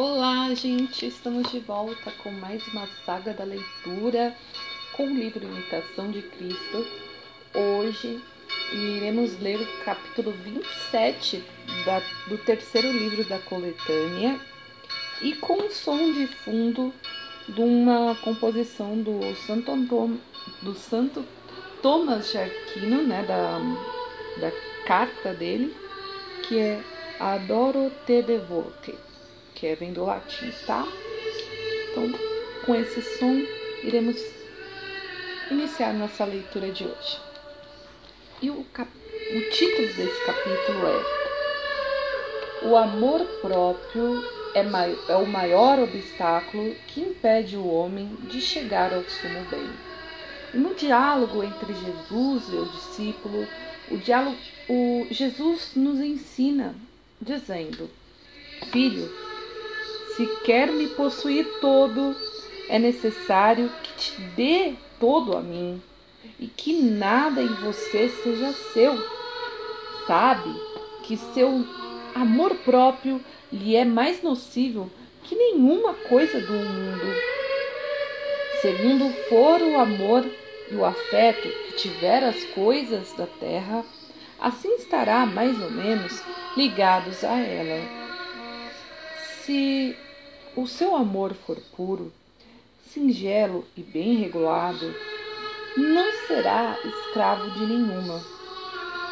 Olá, gente! Estamos de volta com mais uma saga da leitura com o livro Imitação de Cristo. Hoje iremos ler o capítulo 27 da, do terceiro livro da coletânea e com o som de fundo de uma composição do Santo, Antônio, do Santo Thomas de Aquino, né, da, da carta dele, que é Adoro te devote que é, vem do latim, tá? Então, com esse som, iremos iniciar nossa leitura de hoje. E o, cap... o título desse capítulo é O amor próprio é, mai... é o maior obstáculo que impede o homem de chegar ao sumo bem. E no diálogo entre Jesus e o discípulo, o diálogo, o Jesus nos ensina dizendo: Filho, se quer me possuir todo, é necessário que te dê todo a mim e que nada em você seja seu. Sabe que seu amor próprio lhe é mais nocivo que nenhuma coisa do mundo. Segundo for o amor e o afeto que tiver as coisas da terra, assim estará mais ou menos ligados a ela. Se o seu amor for puro, singelo e bem regulado, não será escravo de nenhuma.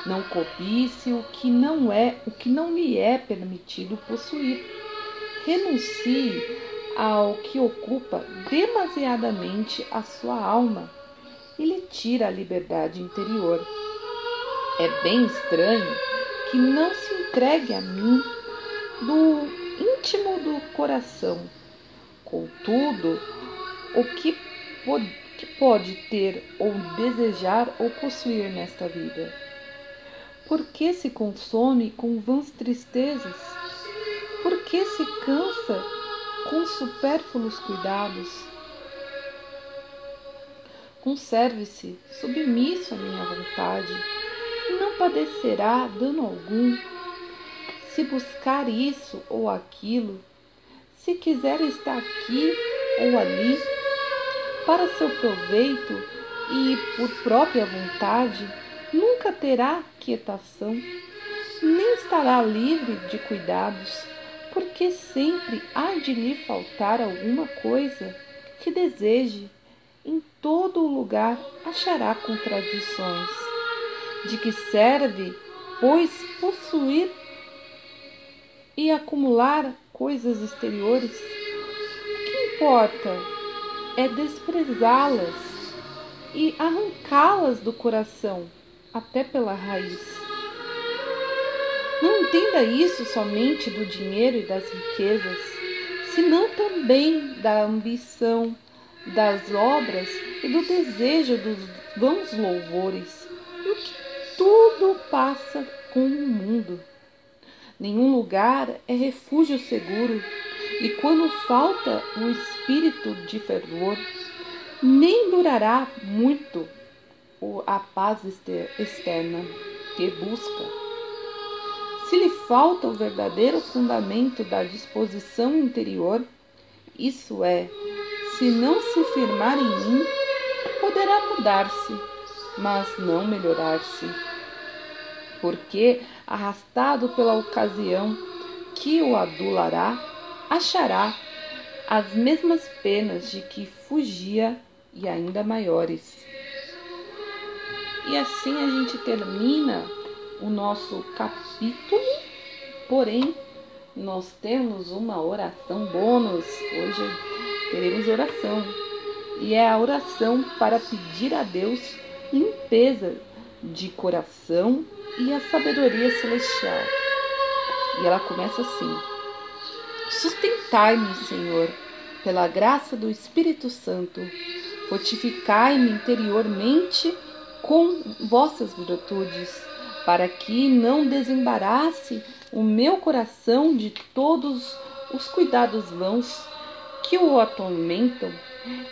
Não cobice o que não é, o que não lhe é permitido possuir. Renuncie ao que ocupa demasiadamente a sua alma e lhe tira a liberdade interior. É bem estranho que não se entregue a mim do íntimo do coração. Contudo, o que pode, que pode ter ou desejar ou possuir nesta vida? Por que se consome com vãs tristezas? Por que se cansa com supérfluos cuidados? Conserve-se submisso à minha vontade, e não padecerá dano algum se buscar isso ou aquilo, se quiser estar aqui ou ali, para seu proveito e por própria vontade, nunca terá quietação, nem estará livre de cuidados, porque sempre há de lhe faltar alguma coisa que deseje. Em todo lugar achará contradições. De que serve, pois, possuir e acumular coisas exteriores, o que importa é desprezá-las e arrancá-las do coração, até pela raiz. Não entenda isso somente do dinheiro e das riquezas, senão também da ambição, das obras e do desejo dos vãos louvores, e o que tudo passa com o mundo. Nenhum lugar é refúgio seguro, e quando falta o espírito de fervor, nem durará muito a paz externa que busca. Se lhe falta o verdadeiro fundamento da disposição interior, isso é, se não se firmar em mim, poderá mudar-se, mas não melhorar-se porque, arrastado pela ocasião que o adulará, achará as mesmas penas de que fugia e ainda maiores. E assim a gente termina o nosso capítulo, porém nós temos uma oração bônus. Hoje teremos oração. E é a oração para pedir a Deus limpeza de coração e a sabedoria celestial. E ela começa assim: Sustentai-me, Senhor, pela graça do Espírito Santo, fortificai-me interiormente com vossas virtudes, para que não desembarace o meu coração de todos os cuidados vãos que o atormentam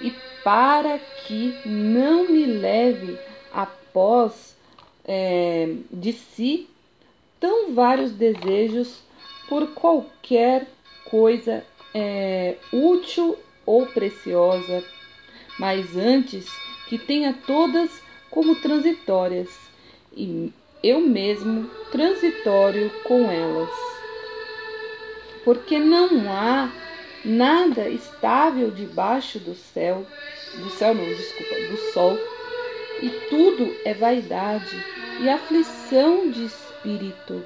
e para que não me leve após é, de si tão vários desejos por qualquer coisa é, útil ou preciosa, mas antes que tenha todas como transitórias, e eu mesmo transitório com elas. Porque não há nada estável debaixo do céu, do céu não, desculpa, do sol, e tudo é vaidade e aflição de espírito.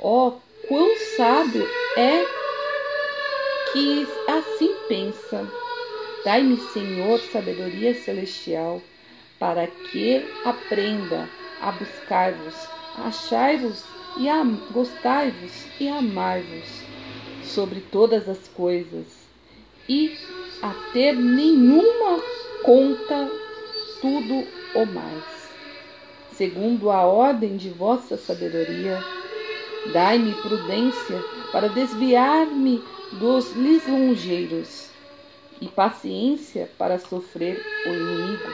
Ó, oh, quão sábio é que assim pensa. Dai-me, Senhor, sabedoria celestial, para que aprenda a buscar-vos, achai-vos e gostai-vos e amai-vos sobre todas as coisas, e a ter nenhuma conta tudo o mais. Segundo a ordem de vossa sabedoria, dai-me prudência para desviar-me dos lisonjeiros e paciência para sofrer o inimigo.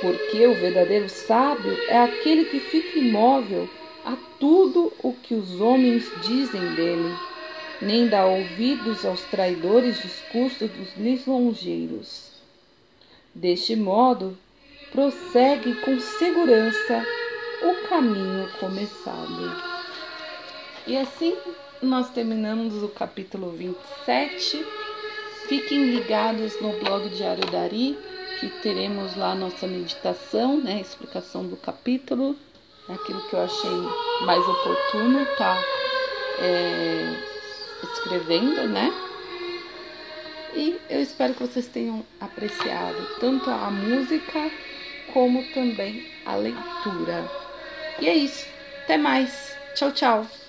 Porque o verdadeiro sábio é aquele que fica imóvel a tudo o que os homens dizem dele, nem dá ouvidos aos traidores discursos dos lisonjeiros. Deste modo, prossegue com segurança o caminho começado. E assim nós terminamos o capítulo 27. Fiquem ligados no blog Diário Dari, que teremos lá nossa meditação, né, explicação do capítulo, aquilo que eu achei mais oportuno, tá é, escrevendo, né? E eu espero que vocês tenham apreciado tanto a música como também a leitura. E é isso. Até mais. Tchau, tchau.